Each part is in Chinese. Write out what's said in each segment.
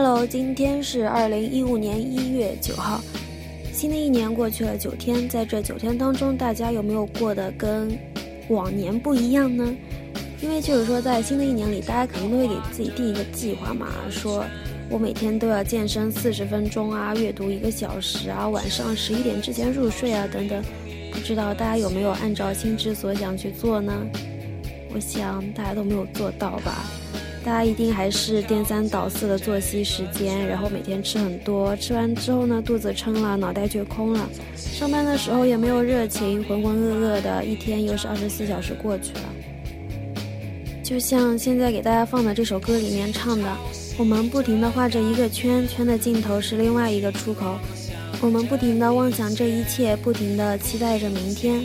Hello，今天是二零一五年一月九号，新的一年过去了九天，在这九天当中，大家有没有过得跟往年不一样呢？因为就是说，在新的一年里，大家肯定都会给自己定一个计划嘛，说我每天都要健身四十分钟啊，阅读一个小时啊，晚上十一点之前入睡啊，等等。不知道大家有没有按照心之所想去做呢？我想大家都没有做到吧。大家一定还是颠三倒四的作息时间，然后每天吃很多，吃完之后呢，肚子撑了，脑袋却空了。上班的时候也没有热情，浑浑噩噩的，一天又是二十四小时过去了。就像现在给大家放的这首歌里面唱的，我们不停地画着一个圈，圈的尽头是另外一个出口。我们不停地妄想这一切，不停地期待着明天。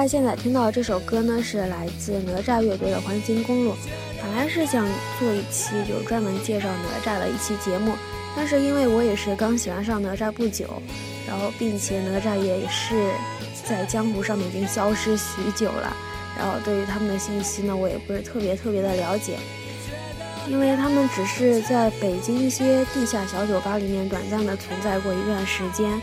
家现在听到这首歌呢，是来自哪吒乐队的《环形公路》。本来是想做一期就专门介绍哪吒的一期节目，但是因为我也是刚喜欢上哪吒不久，然后并且哪吒也是在江湖上面已经消失许久了，然后对于他们的信息呢，我也不是特别特别的了解，因为他们只是在北京一些地下小酒吧里面短暂的存在过一段时间。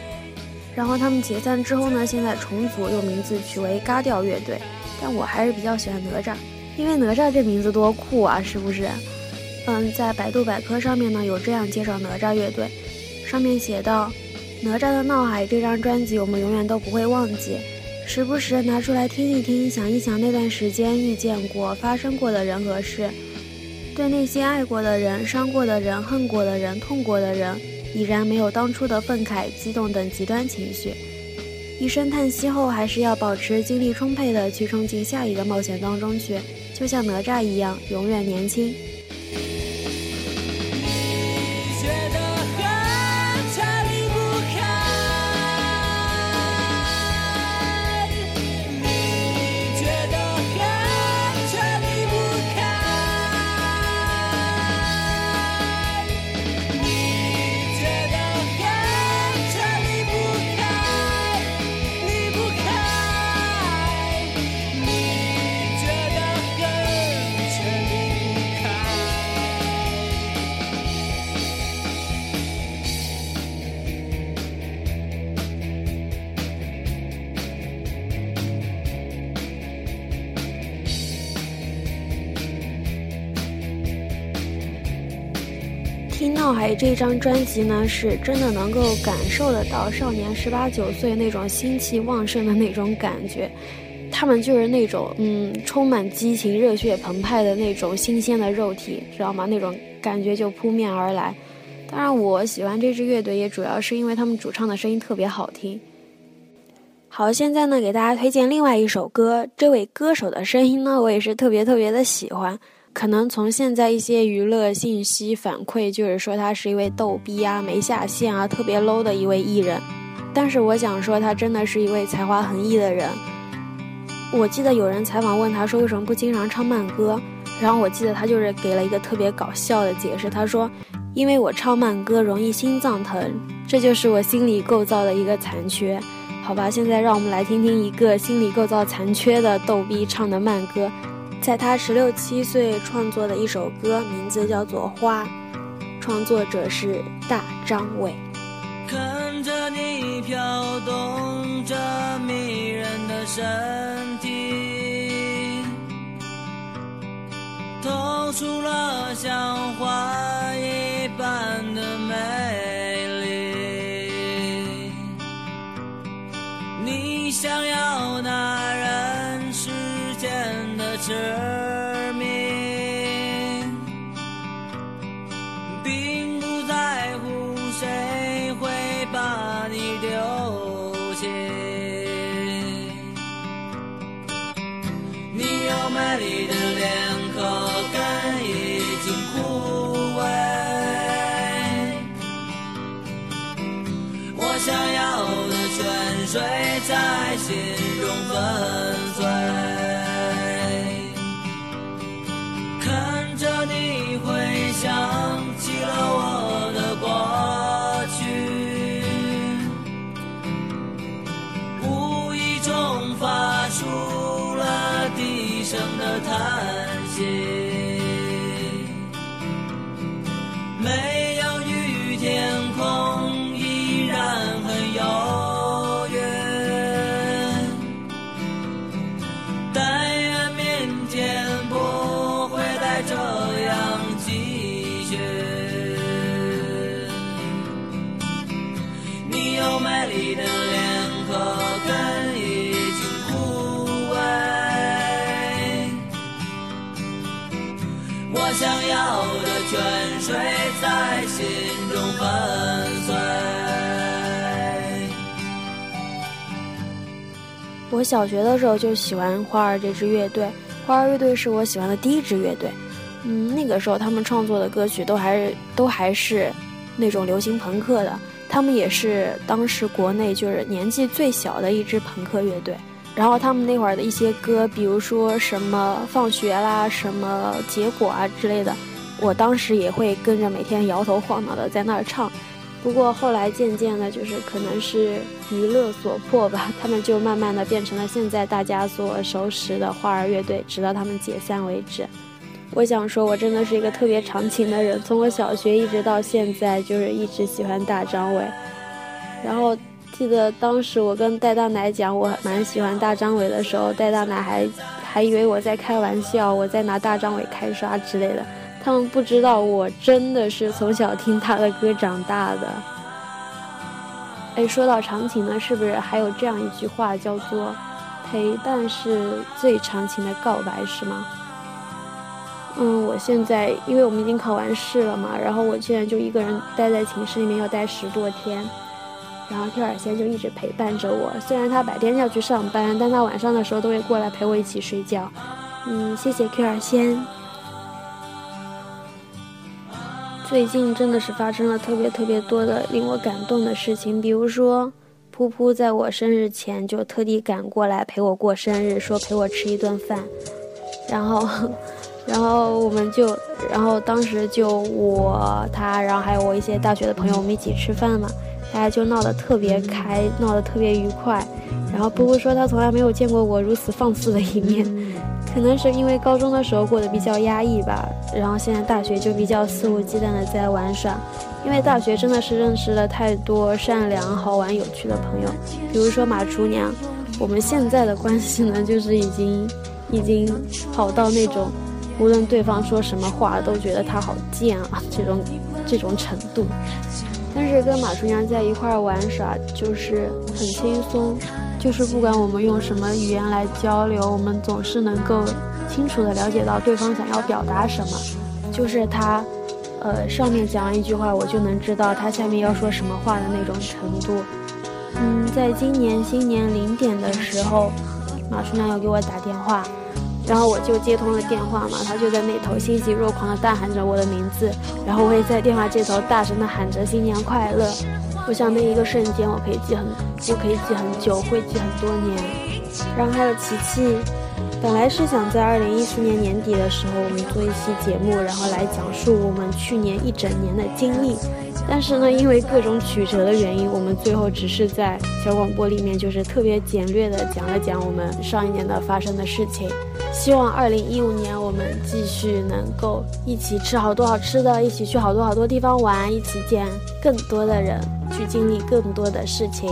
然后他们解散之后呢，现在重组，又名字取为嘎调乐队。但我还是比较喜欢哪吒，因为哪吒这名字多酷啊，是不是？嗯，在百度百科上面呢有这样介绍哪吒乐队，上面写道：哪吒的闹海这张专辑我们永远都不会忘记，时不时拿出来听一听，想一想那段时间遇见过、发生过的人和事，对那些爱过的人、伤过的人、恨过的人、痛过的人。已然没有当初的愤慨、激动等极端情绪，一声叹息后，还是要保持精力充沛的去冲进下一个冒险当中去，就像哪吒一样，永远年轻。听闹海这张专辑呢，是真的能够感受得到少年十八九岁那种心气旺盛的那种感觉，他们就是那种嗯充满激情、热血澎湃的那种新鲜的肉体，知道吗？那种感觉就扑面而来。当然，我喜欢这支乐队也主要是因为他们主唱的声音特别好听。好，现在呢给大家推荐另外一首歌，这位歌手的声音呢我也是特别特别的喜欢。可能从现在一些娱乐信息反馈，就是说他是一位逗逼啊、没下线啊、特别 low 的一位艺人。但是我想说，他真的是一位才华横溢的人。我记得有人采访问他说为什么不经常唱慢歌，然后我记得他就是给了一个特别搞笑的解释，他说。因为我唱慢歌容易心脏疼，这就是我心理构造的一个残缺，好吧。现在让我们来听听一个心理构造残缺的逗逼唱的慢歌，在他十六七岁创作的一首歌，名字叫做《花》，创作者是大张伟。看着你飘动着迷人的身体，透出了像花一。般的美丽，你想要那间想要的泉水在心中粉碎。我小学的时候就喜欢花儿这支乐队，花儿乐队是我喜欢的第一支乐队。嗯，那个时候他们创作的歌曲都还是都还是那种流行朋克的，他们也是当时国内就是年纪最小的一支朋克乐队。然后他们那会儿的一些歌，比如说什么放学啦、什么结果啊之类的。我当时也会跟着每天摇头晃脑的在那儿唱，不过后来渐渐的，就是可能是娱乐所迫吧，他们就慢慢的变成了现在大家所熟识的花儿乐队，直到他们解散为止。我想说，我真的是一个特别长情的人，从我小学一直到现在，就是一直喜欢大张伟。然后记得当时我跟戴大奶讲我蛮喜欢大张伟的时候，戴大奶还还以为我在开玩笑，我在拿大张伟开刷之类的。他们不知道，我真的是从小听他的歌长大的。哎，说到长情呢，是不是还有这样一句话叫做“陪伴是最长情的告白”，是吗？嗯，我现在因为我们已经考完试了嘛，然后我现在就一个人待在寝室里面要待十多天，然后 Q 尔仙就一直陪伴着我。虽然他白天要去上班，但他晚上的时候都会过来陪我一起睡觉。嗯，谢谢 Q 尔仙。最近真的是发生了特别特别多的令我感动的事情，比如说，噗噗在我生日前就特地赶过来陪我过生日，说陪我吃一顿饭，然后，然后我们就，然后当时就我他，然后还有我一些大学的朋友，我们一起吃饭嘛，大家就闹得特别开，闹得特别愉快，然后波波说他从来没有见过我如此放肆的一面。可能是因为高中的时候过得比较压抑吧，然后现在大学就比较肆无忌惮的在玩耍。因为大学真的是认识了太多善良、好玩、有趣的朋友，比如说马厨娘。我们现在的关系呢，就是已经已经好到那种，无论对方说什么话，都觉得他好贱啊，这种这种程度。但是跟马春阳在一块玩耍，就是很轻松。就是不管我们用什么语言来交流，我们总是能够清楚的了解到对方想要表达什么。就是他，呃，上面讲一句话，我就能知道他下面要说什么话的那种程度。嗯，在今年新年零点的时候，马春阳又给我打电话，然后我就接通了电话嘛，他就在那头欣喜若狂的大喊着我的名字，然后我也在电话这头大声的喊着新年快乐。我想那一个瞬间，我可以记很，我可以记很久，会记很多年。然后还有琪琪，本来是想在二零一四年年底的时候，我们做一期节目，然后来讲述我们去年一整年的经历。但是呢，因为各种曲折的原因，我们最后只是在小广播里面，就是特别简略的讲了讲我们上一年的发生的事情。希望二零一五年我们继续能够一起吃好多好吃的，一起去好多好多地方玩，一起见更多的人，去经历更多的事情。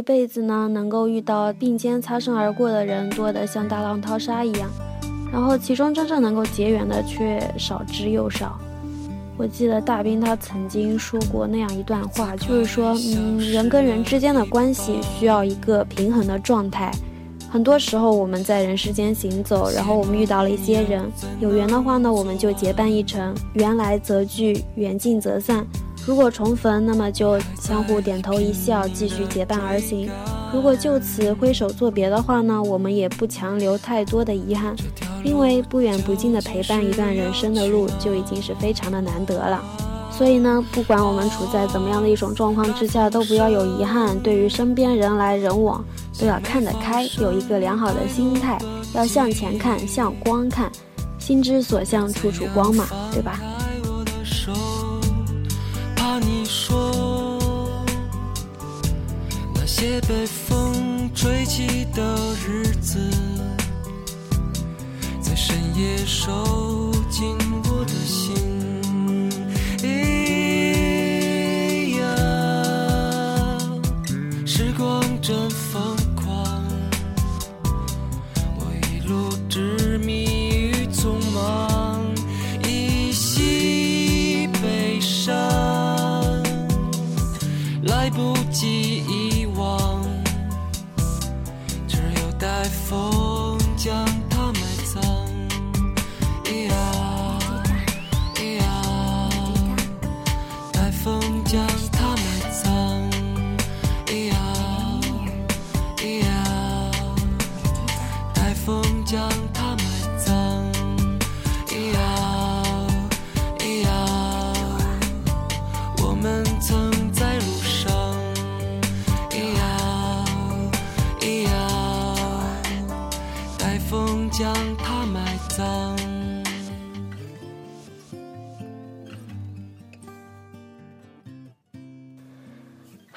一辈子呢，能够遇到并肩擦身而过的人多得像大浪淘沙一样，然后其中真正能够结缘的却少之又少。我记得大兵他曾经说过那样一段话，就是说，嗯，人跟人之间的关系需要一个平衡的状态。很多时候我们在人世间行走，然后我们遇到了一些人，有缘的话呢，我们就结伴一程，缘来则聚，缘尽则散。如果重逢，那么就相互点头一笑，继续结伴而行。如果就此挥手作别的话呢，我们也不强留太多的遗憾，因为不远不近的陪伴一段人生的路就已经是非常的难得了。所以呢，不管我们处在怎么样的一种状况之下，都不要有遗憾。对于身边人来人往，都要看得开，有一个良好的心态，要向前看，向光看，心之所向，处处光嘛，对吧？些被风吹起的日子，在深夜收紧我的心。时光真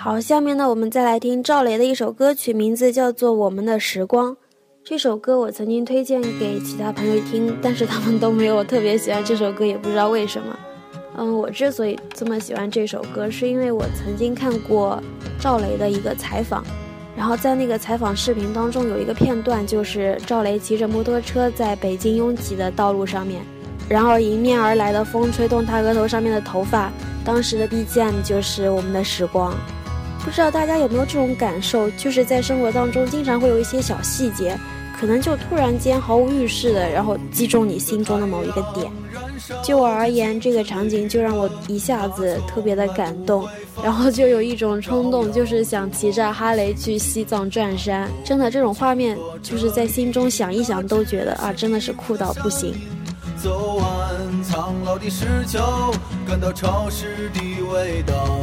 好，下面呢，我们再来听赵雷的一首歌曲，名字叫做《我们的时光》。这首歌我曾经推荐给其他朋友听，但是他们都没有特别喜欢这首歌，也不知道为什么。嗯，我之所以这么喜欢这首歌，是因为我曾经看过赵雷的一个采访，然后在那个采访视频当中有一个片段，就是赵雷骑着摩托车在北京拥挤的道路上面，然后迎面而来的风吹动他额头上面的头发，当时的 BGM 就是《我们的时光》。不知道大家有没有这种感受，就是在生活当中经常会有一些小细节，可能就突然间毫无预示的，然后击中你心中的某一个点。就我而言，这个场景就让我一下子特别的感动，然后就有一种冲动，就是想骑着哈雷去西藏转山。真的，这种画面就是在心中想一想都觉得啊，真的是酷到不行。走完苍老的石桥，感到潮湿的味道。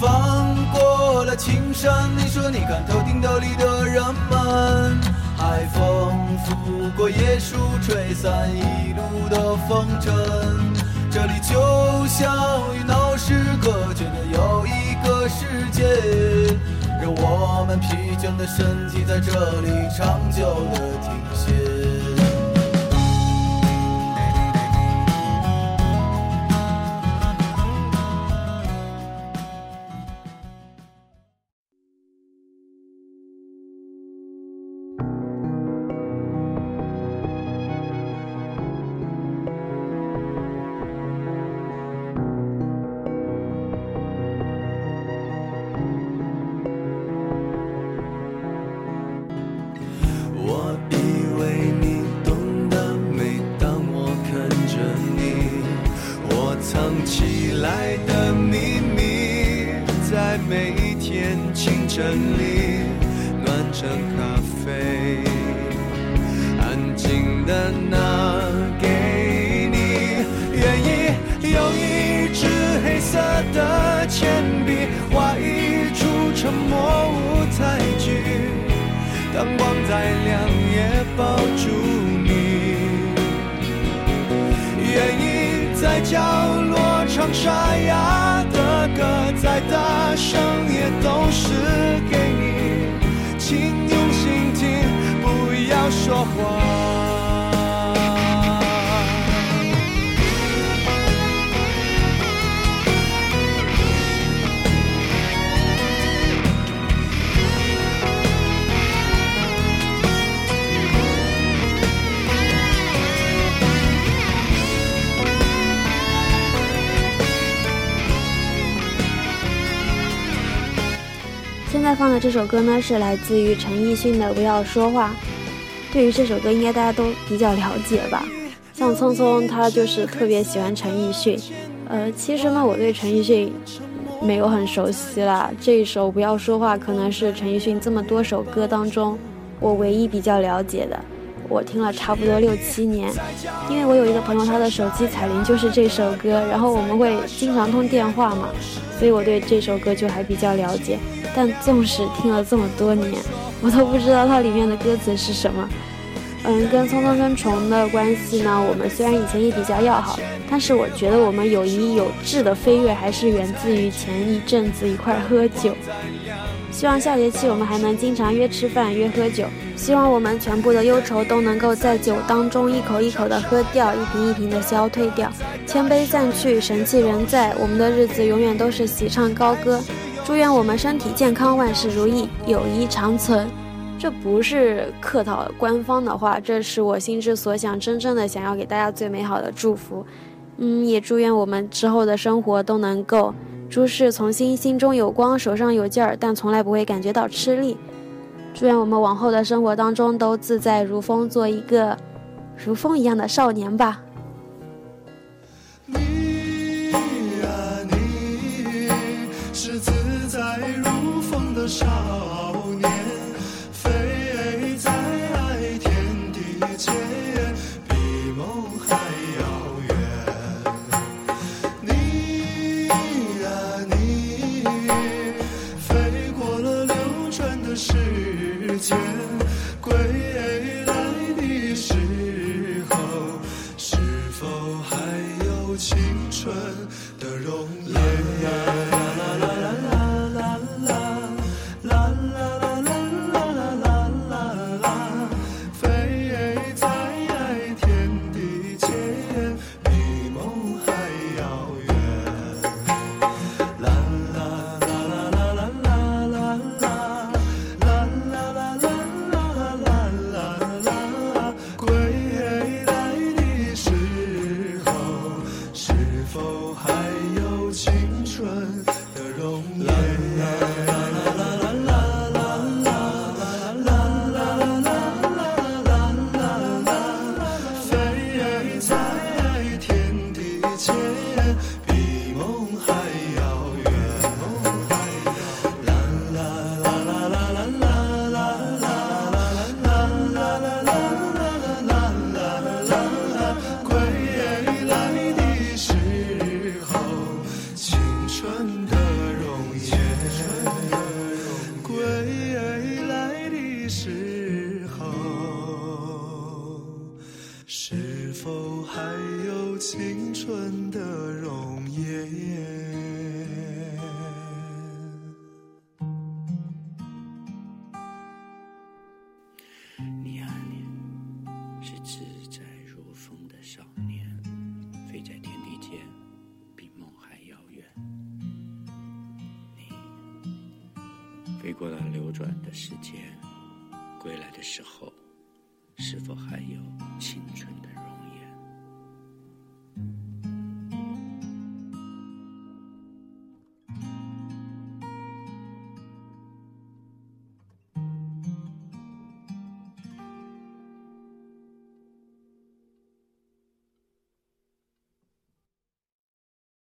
翻过了青山，你说你看头顶斗笠的人们，海风拂过椰树，吹散一路的风尘。这里就像与闹市隔绝的又一个世界，让我们疲倦的身体在这里长久的停歇。整理，暖成咖啡，安静的拿给你，愿意用一支黑色的铅笔，画一出沉默舞台剧，灯光再亮也抱住你，愿意在角落唱沙哑的歌，再大声。在放的这首歌呢，是来自于陈奕迅的《不要说话》。对于这首歌，应该大家都比较了解吧？像聪聪，他就是特别喜欢陈奕迅。呃，其实呢，我对陈奕迅没有很熟悉啦。这一首《不要说话》可能是陈奕迅这么多首歌当中，我唯一比较了解的。我听了差不多六七年，因为我有一个朋友，他的手机彩铃就是这首歌，然后我们会经常通电话嘛，所以我对这首歌就还比较了解。但纵使听了这么多年，我都不知道它里面的歌词是什么。嗯，跟聪聪跟虫的关系呢，我们虽然以前也比较要好，但是我觉得我们友谊有质的飞跃，还是源自于前一阵子一块喝酒。希望下学期我们还能经常约吃饭、约喝酒。希望我们全部的忧愁都能够在酒当中一口一口的喝掉，一瓶一瓶的消退掉。千杯散去，神气仍在，我们的日子永远都是喜唱高歌。祝愿我们身体健康，万事如意，友谊长存。这不是客套官方的话，这是我心之所想，真正的想要给大家最美好的祝福。嗯，也祝愿我们之后的生活都能够诸事从心，心中有光，手上有劲儿，但从来不会感觉到吃力。祝愿我们往后的生活当中都自在如风，做一个如风一样的少年吧。少年飞飞过了流转的时间，归来的时候，是否还？